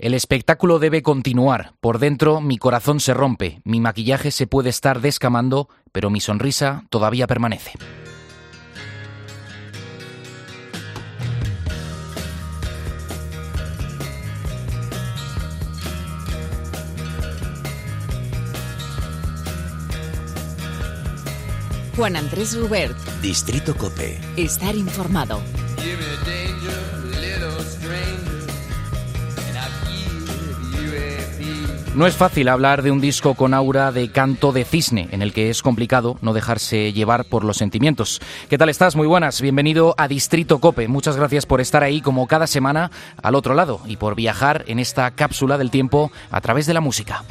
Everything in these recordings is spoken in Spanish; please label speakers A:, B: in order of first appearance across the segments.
A: El espectáculo debe continuar. Por dentro mi corazón se rompe, mi maquillaje se puede estar descamando, pero mi sonrisa todavía permanece.
B: Juan Andrés Rubert.
C: Distrito Cope.
B: Estar informado.
A: No es fácil hablar de un disco con aura de canto de cisne, en el que es complicado no dejarse llevar por los sentimientos. ¿Qué tal estás? Muy buenas. Bienvenido a Distrito Cope. Muchas gracias por estar ahí como cada semana al otro lado y por viajar en esta cápsula del tiempo a través de la música.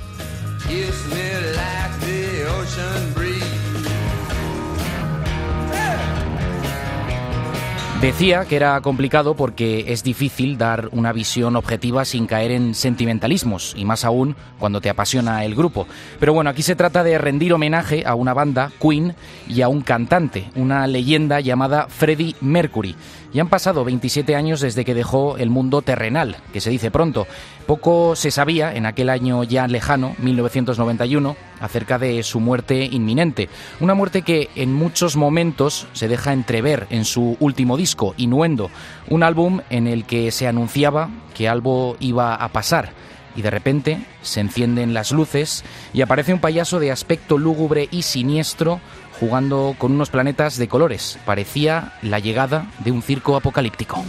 A: Decía que era complicado porque es difícil dar una visión objetiva sin caer en sentimentalismos, y más aún cuando te apasiona el grupo. Pero bueno, aquí se trata de rendir homenaje a una banda, Queen, y a un cantante, una leyenda llamada Freddie Mercury. Y han pasado 27 años desde que dejó el mundo terrenal, que se dice pronto. Poco se sabía en aquel año ya lejano, 1991, acerca de su muerte inminente. Una muerte que en muchos momentos se deja entrever en su último disco, Innuendo, un álbum en el que se anunciaba que algo iba a pasar y de repente se encienden las luces y aparece un payaso de aspecto lúgubre y siniestro jugando con unos planetas de colores. Parecía la llegada de un circo apocalíptico.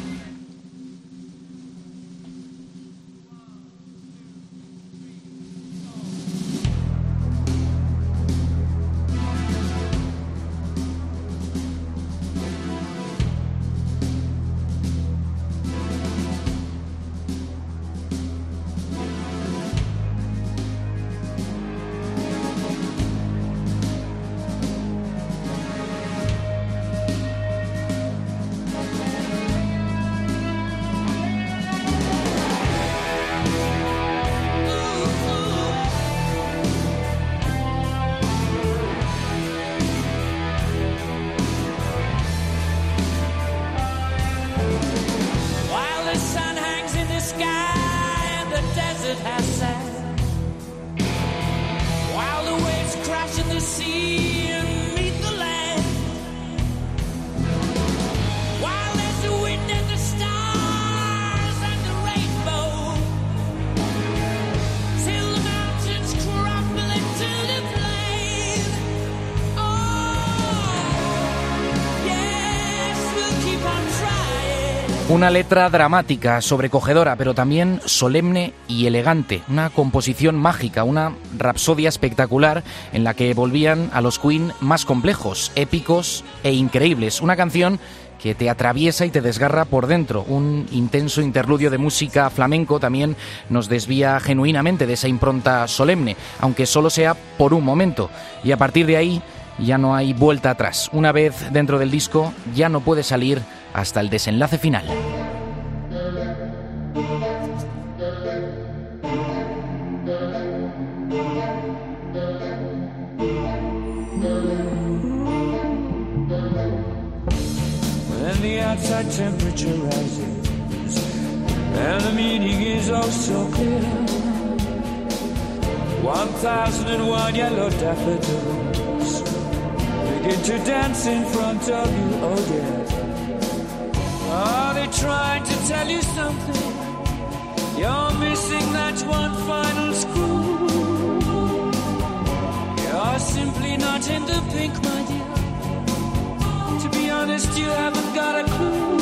A: Una letra dramática, sobrecogedora, pero también solemne y elegante. Una composición mágica, una rapsodia espectacular en la que volvían a los Queen más complejos, épicos e increíbles. Una canción que te atraviesa y te desgarra por dentro. Un intenso interludio de música flamenco también nos desvía genuinamente de esa impronta solemne, aunque solo sea por un momento. Y a partir de ahí ya no hay vuelta atrás. Una vez dentro del disco ya no puede salir hasta el desenlace final.
D: When the outside temperature rises and the meaning is oh so clear. One thousand and one yellow daffodils begin to dance in front of you, oh dear. Are they trying to tell you something? You're missing that one final screw. You're simply not in the pink, my dear. To be honest, you haven't got a clue.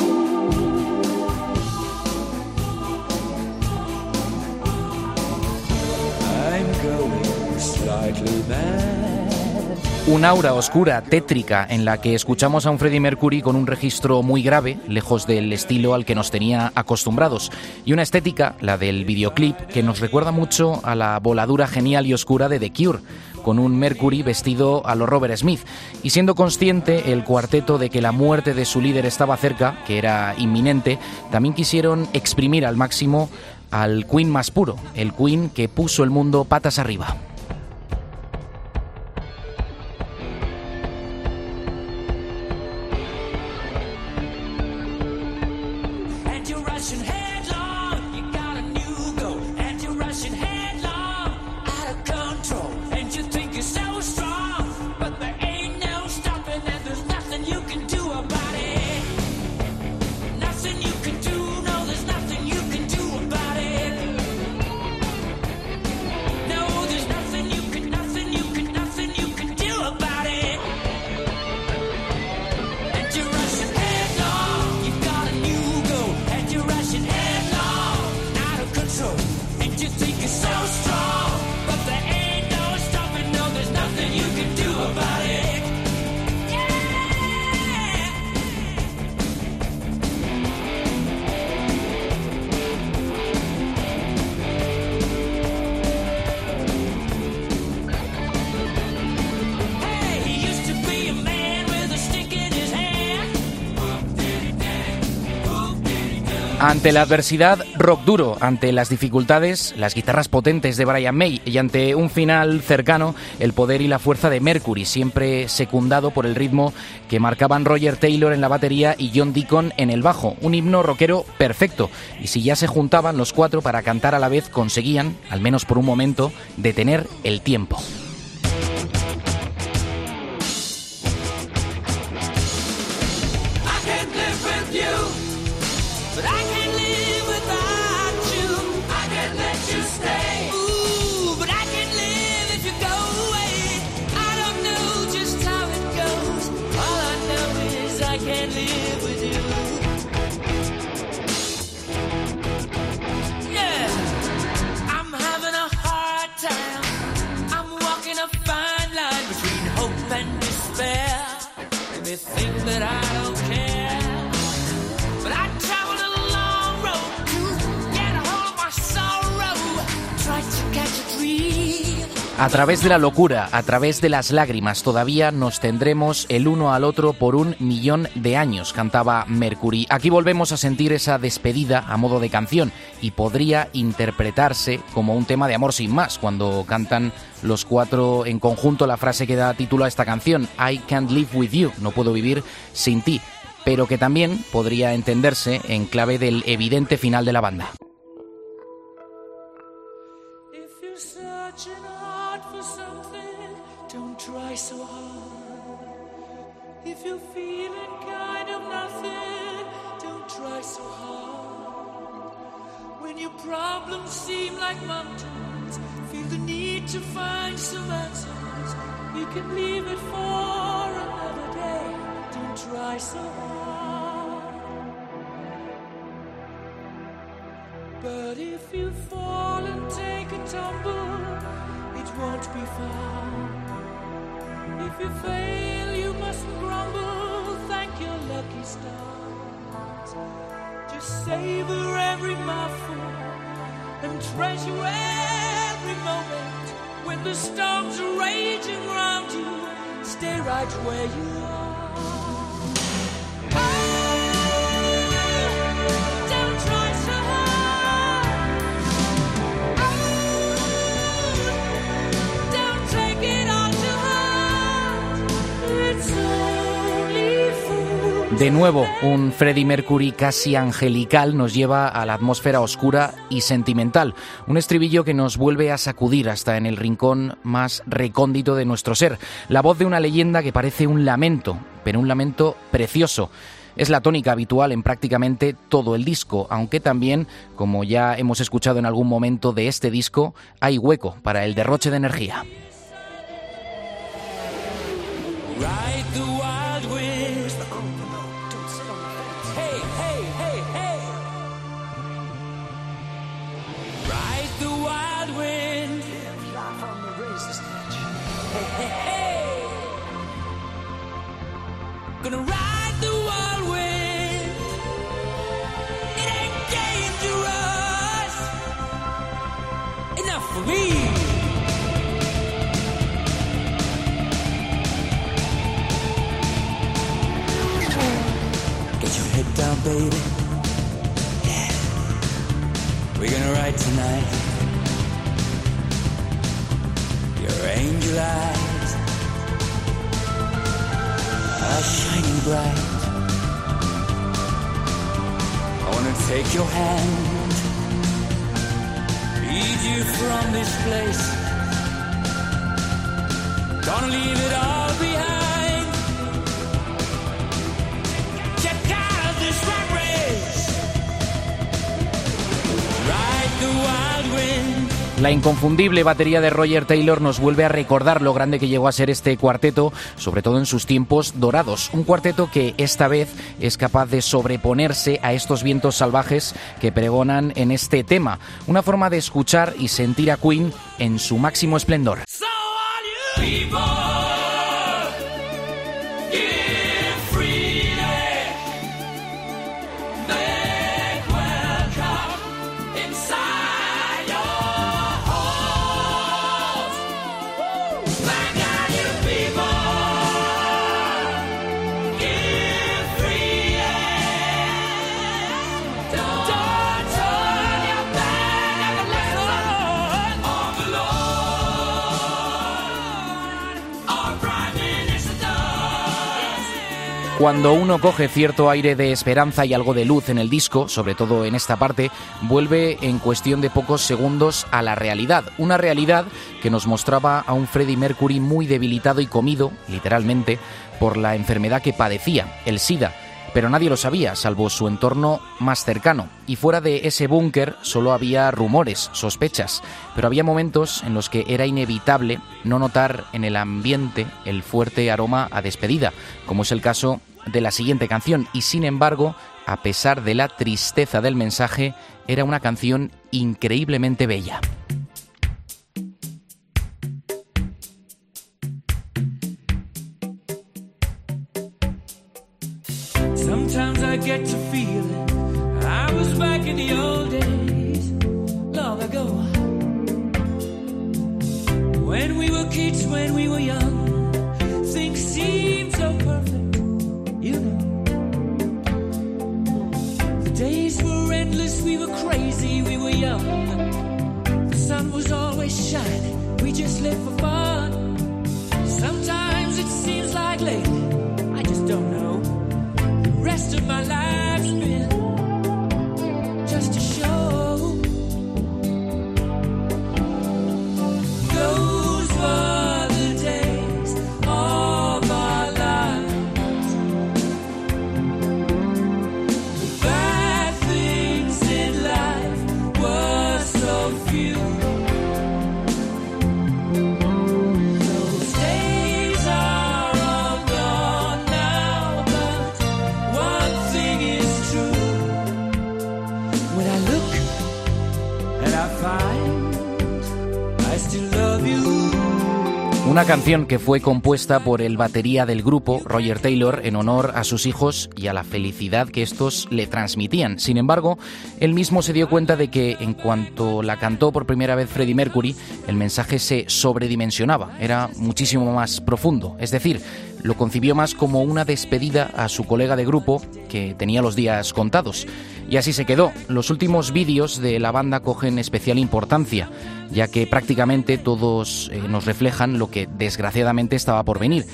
D: I'm going slightly mad.
A: Un aura oscura, tétrica, en la que escuchamos a un Freddie Mercury con un registro muy grave, lejos del estilo al que nos tenía acostumbrados, y una estética, la del videoclip, que nos recuerda mucho a la voladura genial y oscura de The Cure, con un Mercury vestido a lo Robert Smith, y siendo consciente el cuarteto de que la muerte de su líder estaba cerca, que era inminente, también quisieron exprimir al máximo al Queen más puro, el Queen que puso el mundo patas arriba. Ante la adversidad, rock duro. Ante las dificultades, las guitarras potentes de Brian May. Y ante un final cercano, el poder y la fuerza de Mercury, siempre secundado por el ritmo que marcaban Roger Taylor en la batería y John Deacon en el bajo. Un himno rockero perfecto. Y si ya se juntaban los cuatro para cantar a la vez, conseguían, al menos por un momento, detener el tiempo.
D: Fine line between hope and despair. Think that I don't care. A
A: través de la locura, a través de las lágrimas, todavía nos tendremos el uno al otro por un millón de años, cantaba Mercury. Aquí volvemos a sentir esa despedida a modo de canción y podría interpretarse como un tema de amor sin más, cuando cantan los cuatro en conjunto la frase que da título a esta canción, I can't live with you, no puedo vivir sin ti, pero que también podría entenderse en clave del evidente final de la banda.
D: If you're feeling kind of nothing, don't try so hard. When your problems seem like mountains, feel the need to find some answers. You can leave it for another day. Don't try so hard. But if you fall and take a tumble, it won't be far. If you fail, mustn't grumble. Thank your lucky stars. Just savor every mouthful and treasure every moment. When the storms are raging round you, stay right where you are.
A: De nuevo, un Freddie Mercury casi angelical nos lleva a la atmósfera oscura y sentimental. Un estribillo que nos vuelve a sacudir hasta en el rincón más recóndito de nuestro ser. La voz de una leyenda que parece un lamento, pero un lamento precioso. Es la tónica habitual en prácticamente todo el disco, aunque también, como ya hemos escuchado en algún momento de este disco, hay hueco para el derroche de energía.
D: Gonna ride the wild wind. It ain't dangerous. Enough for me. Get your head down, baby. We're gonna ride tonight. Your angel eyes are shining bright. I wanna take your hand, lead you from this place. Gonna leave it all behind. Check out this rat race. Ride the wild wind.
A: La inconfundible batería de Roger Taylor nos vuelve a recordar lo grande que llegó a ser este cuarteto, sobre todo en sus tiempos dorados. Un cuarteto que esta vez es capaz de sobreponerse a estos vientos salvajes que pregonan en este tema. Una forma de escuchar y sentir a Queen en su máximo esplendor. Cuando uno coge cierto aire de esperanza y algo de luz en el disco, sobre todo en esta parte, vuelve en cuestión de pocos segundos a la realidad. Una realidad que nos mostraba a un Freddie Mercury muy debilitado y comido, literalmente, por la enfermedad que padecía, el SIDA pero nadie lo sabía, salvo su entorno más cercano. Y fuera de ese búnker solo había rumores, sospechas, pero había momentos en los que era inevitable no notar en el ambiente el fuerte aroma a despedida, como es el caso de la siguiente canción. Y sin embargo, a pesar de la tristeza del mensaje, era una canción increíblemente bella. Canción que fue compuesta por el batería del grupo, Roger Taylor, en honor a sus hijos y a la felicidad que estos le transmitían. Sin embargo, él mismo se dio cuenta de que en cuanto la cantó por primera vez Freddie Mercury, el mensaje se sobredimensionaba, era muchísimo más profundo. Es decir, lo concibió más como una despedida a su colega de grupo que tenía los días contados. Y así se quedó. Los últimos vídeos de la banda cogen especial importancia, ya que prácticamente todos eh, nos reflejan lo que desgraciadamente estaba por venir.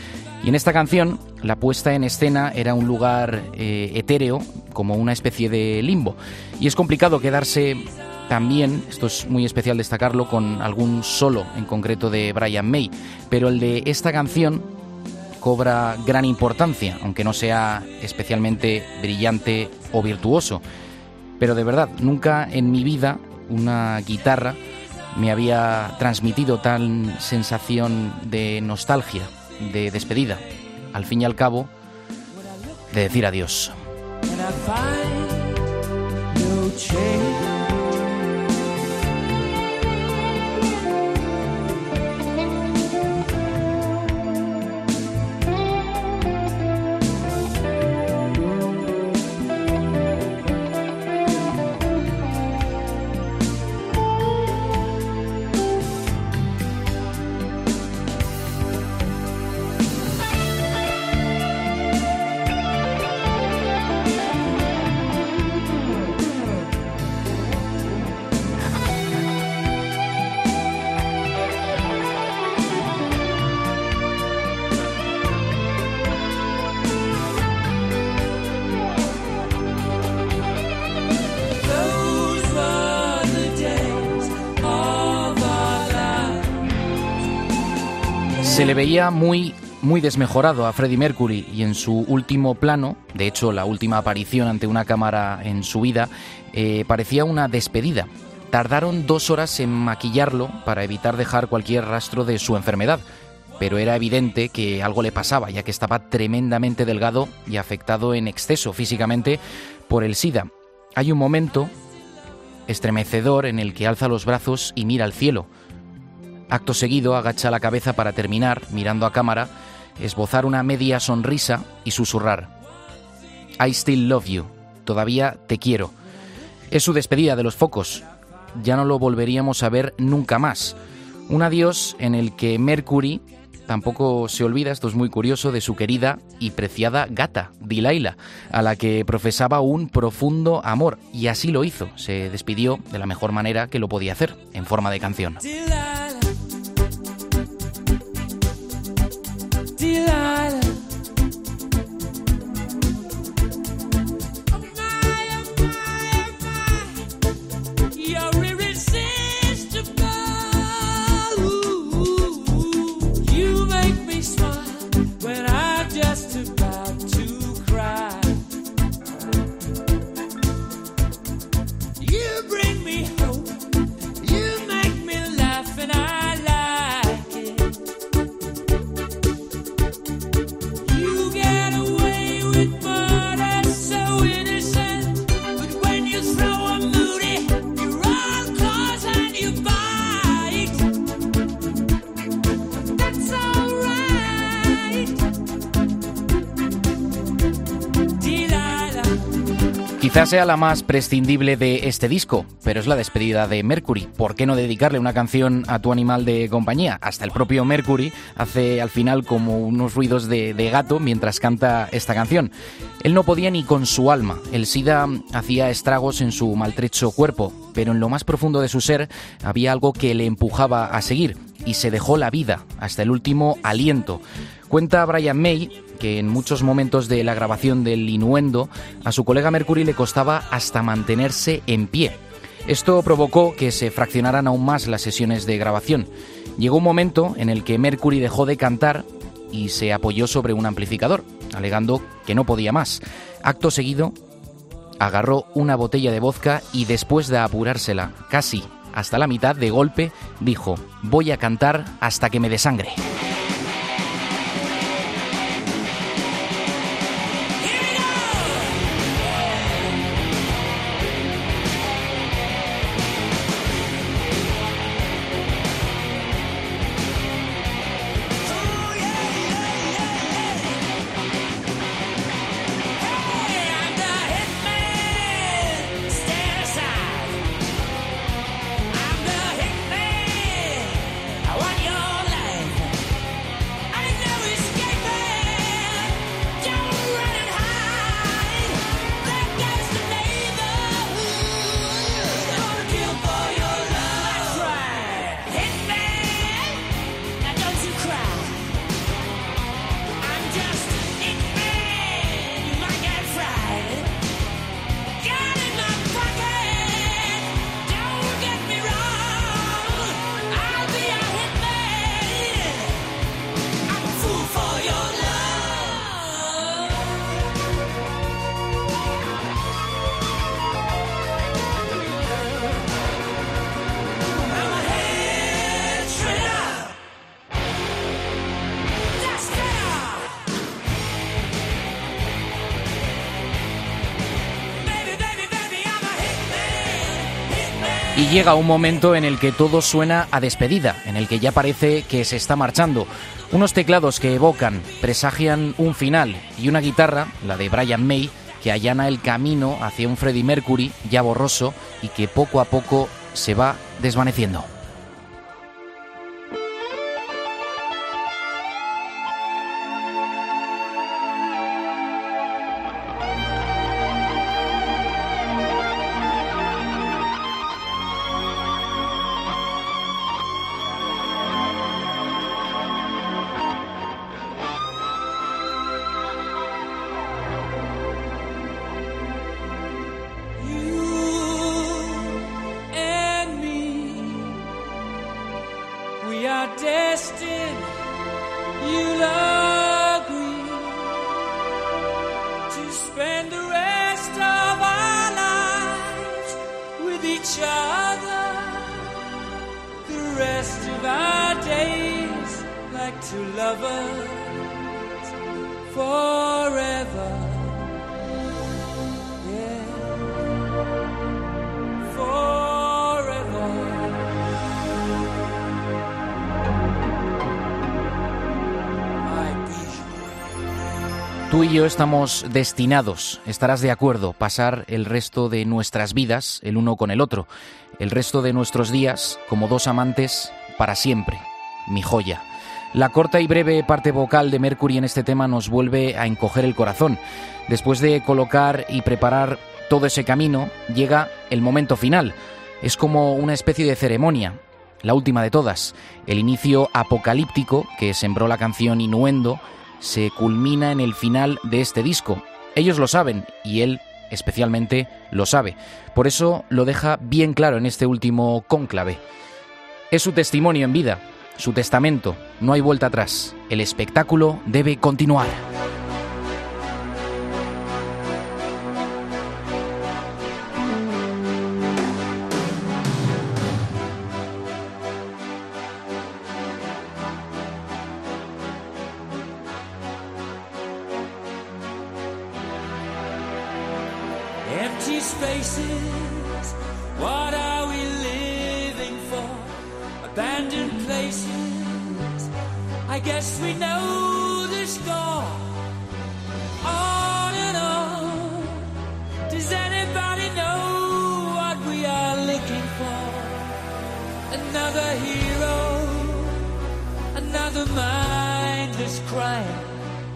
A: Y en esta canción, la puesta en escena era un lugar eh, etéreo, como una especie de limbo. Y es complicado quedarse también, esto es muy especial destacarlo, con algún solo en concreto de Brian May. Pero el de esta canción cobra gran importancia, aunque no sea especialmente brillante o virtuoso. Pero de verdad, nunca en mi vida una guitarra me había transmitido tal sensación de nostalgia, de despedida. Al fin y al cabo, de decir adiós. Le veía muy muy desmejorado a Freddie Mercury y en su último plano, de hecho la última aparición ante una cámara en su vida, eh, parecía una despedida. Tardaron dos horas en maquillarlo para evitar dejar cualquier rastro de su enfermedad, pero era evidente que algo le pasaba, ya que estaba tremendamente delgado y afectado en exceso físicamente por el SIDA. Hay un momento estremecedor en el que alza los brazos y mira al cielo. Acto seguido agacha la cabeza para terminar, mirando a cámara, esbozar una media sonrisa y susurrar. I still love you. Todavía te quiero. Es su despedida de los focos. Ya no lo volveríamos a ver nunca más. Un adiós en el que Mercury tampoco se olvida, esto es muy curioso, de su querida y preciada gata, Dilaila, a la que profesaba un profundo amor. Y así lo hizo. Se despidió de la mejor manera que lo podía hacer, en forma de canción. silence Quizás sea la más prescindible de este disco, pero es la despedida de Mercury. ¿Por qué no dedicarle una canción a tu animal de compañía? Hasta el propio Mercury hace al final como unos ruidos de, gato mientras canta esta canción. Él no podía ni con su alma. El SIDA hacía estragos en su maltrecho cuerpo, pero en lo más profundo de su ser había algo que le empujaba a seguir y se dejó la vida hasta el último aliento. Cuenta Brian May que en muchos momentos de la grabación del Inuendo a su colega Mercury le costaba hasta mantenerse en pie. Esto provocó que se fraccionaran aún más las sesiones de grabación. Llegó un momento en el que Mercury dejó de cantar y se apoyó sobre un amplificador, alegando que no podía más. Acto seguido, agarró una botella de vodka y después de apurársela casi hasta la mitad de golpe, dijo, voy a cantar hasta que me desangre. Y llega un momento en el que todo suena a despedida, en el que ya parece que se está marchando. Unos teclados que evocan, presagian un final y una guitarra, la de Brian May, que allana el camino hacia un Freddie Mercury ya borroso y que poco a poco se va desvaneciendo.
D: destined, you'll agree to spend the rest of our lives with each other. The rest of our days, like two lovers, forever.
A: Tú y yo estamos destinados, estarás de acuerdo, pasar el resto de nuestras vidas el uno con el otro, el resto de nuestros días como dos amantes para siempre. Mi joya. La corta y breve parte vocal de Mercury en este tema nos vuelve a encoger el corazón. Después de colocar y preparar todo ese camino, llega el momento final. Es como una especie de ceremonia, la última de todas. El inicio apocalíptico que sembró la canción Innuendo se culmina en el final de este disco. Ellos lo saben y él especialmente lo sabe. Por eso lo deja bien claro en este último cónclave. Es su testimonio en vida, su testamento. No hay vuelta atrás. El espectáculo debe continuar.
D: the mind is crying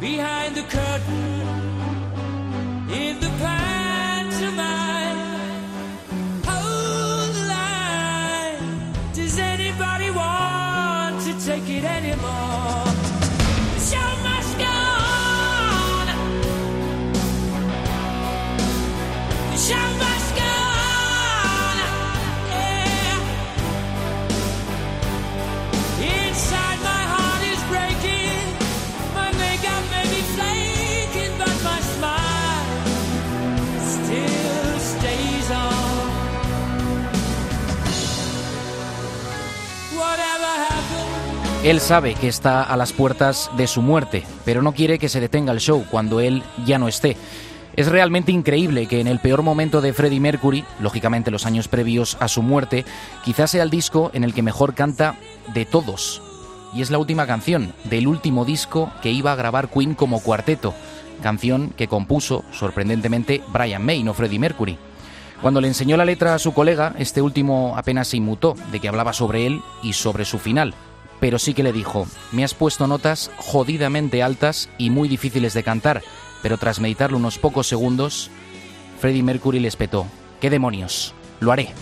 D: behind the curtain.
A: Él sabe que está a las puertas de su muerte, pero no quiere que se detenga el show cuando él ya no esté. Es realmente increíble que en el peor momento de Freddie Mercury, lógicamente los años previos a su muerte, quizás sea el disco en el que mejor canta de todos. Y es la última canción del último disco que iba a grabar Queen como cuarteto, canción que compuso, sorprendentemente, Brian May, no Freddie Mercury. Cuando le enseñó la letra a su colega, este último apenas se inmutó de que hablaba sobre él y sobre su final. Pero sí que le dijo, me has puesto notas jodidamente altas y muy difíciles de cantar, pero tras meditarlo unos pocos segundos, Freddie Mercury le espetó, ¿qué demonios? Lo haré.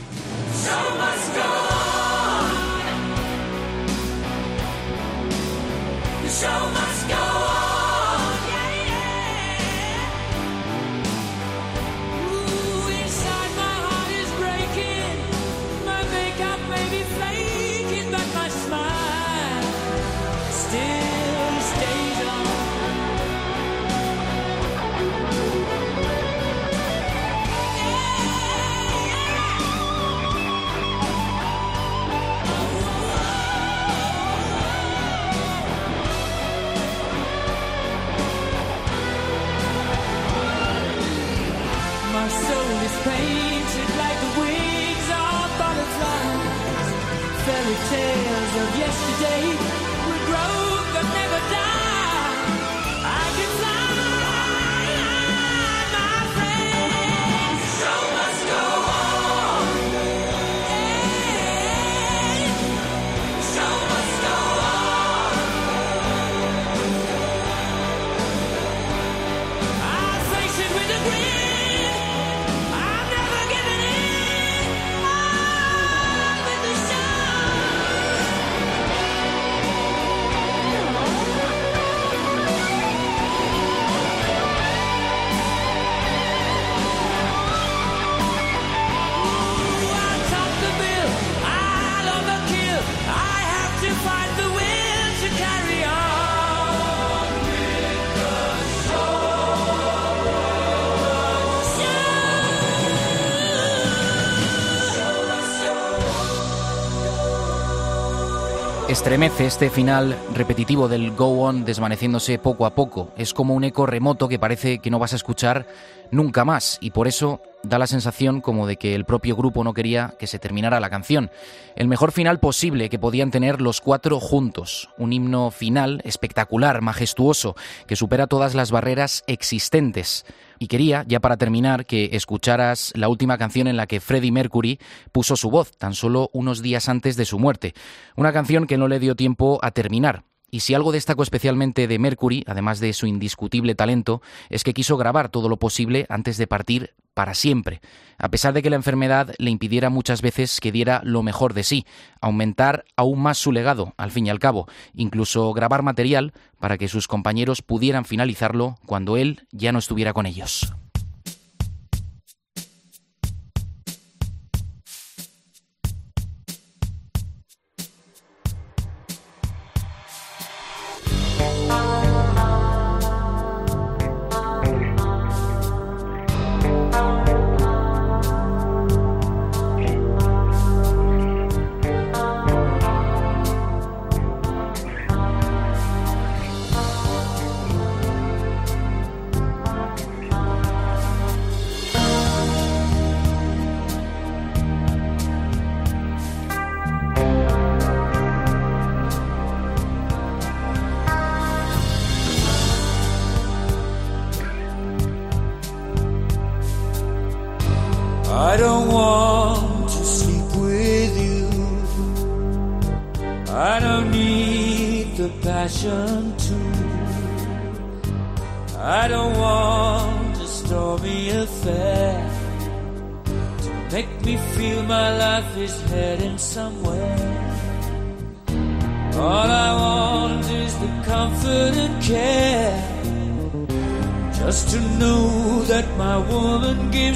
A: Estremece este final repetitivo del Go On desvaneciéndose poco a poco. Es como un eco remoto que parece que no vas a escuchar nunca más y por eso da la sensación como de que el propio grupo no quería que se terminara la canción. El mejor final posible que podían tener los cuatro juntos. Un himno final espectacular, majestuoso, que supera todas las barreras existentes. Y quería, ya para terminar, que escucharas la última canción en la que Freddie Mercury puso su voz, tan solo unos días antes de su muerte. Una canción que no le dio tiempo a terminar. Y si algo destacó especialmente de Mercury, además de su indiscutible talento, es que quiso grabar todo lo posible antes de partir para siempre, a pesar de que la enfermedad le impidiera muchas veces que diera lo mejor de sí, aumentar aún más su legado, al fin y al cabo, incluso grabar material para que sus compañeros pudieran finalizarlo cuando él ya no estuviera con ellos.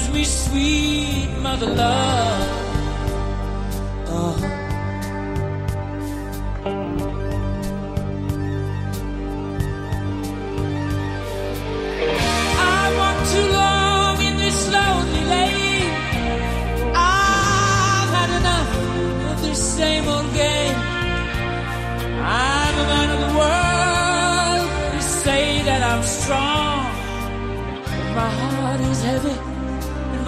D: Gives me sweet mother love. Uh-huh. I want too long in this lonely lane. I've had enough of this same old game. I'm a man of the world. They say that I'm strong. My heart is heavy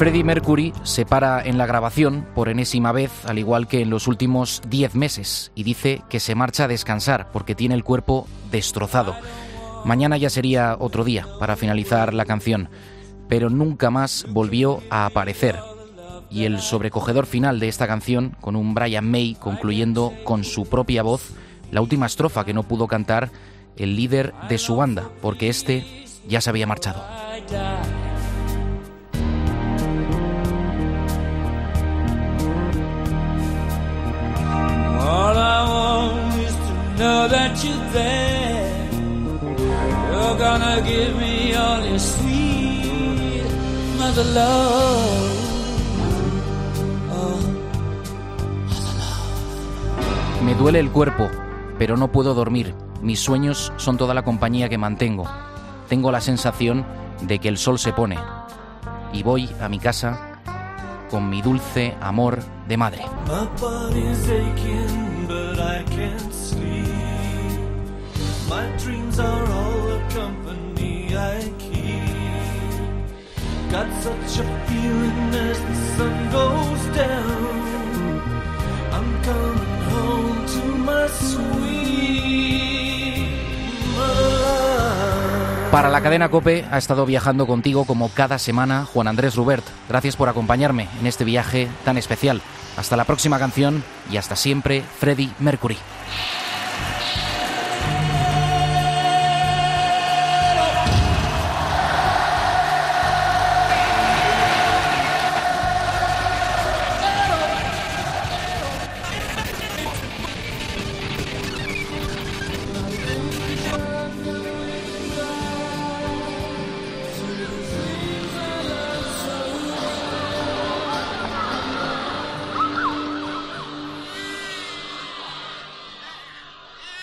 A: Freddie Mercury se para en la grabación por enésima vez, al igual que en los últimos 10 meses, y dice que se marcha a descansar porque tiene el cuerpo destrozado. Mañana ya sería otro día para finalizar la canción, pero nunca más volvió a aparecer. Y el sobrecogedor final de esta canción, con un Brian May concluyendo con su propia voz la última estrofa que no pudo cantar el líder de su banda, porque este ya se había marchado.
D: Know that you're there. You're gonna give me all your sweet mother love. Oh.
A: Me duele el cuerpo, pero no puedo dormir. Mis sueños son toda la compañía que mantengo. Tengo la sensación de que el sol se pone. Y voy a mi casa con mi dulce amor de madre.
C: My dreams are all the company I keep. Got such a feeling as the sun goes down. I'm coming home to my sweet.
A: Para la cadena Cope ha estado viajando contigo como cada semana Juan Andrés Rubert. Gracias por acompañarme en este viaje tan especial. Hasta la próxima canción y hasta siempre, Freddie Mercury.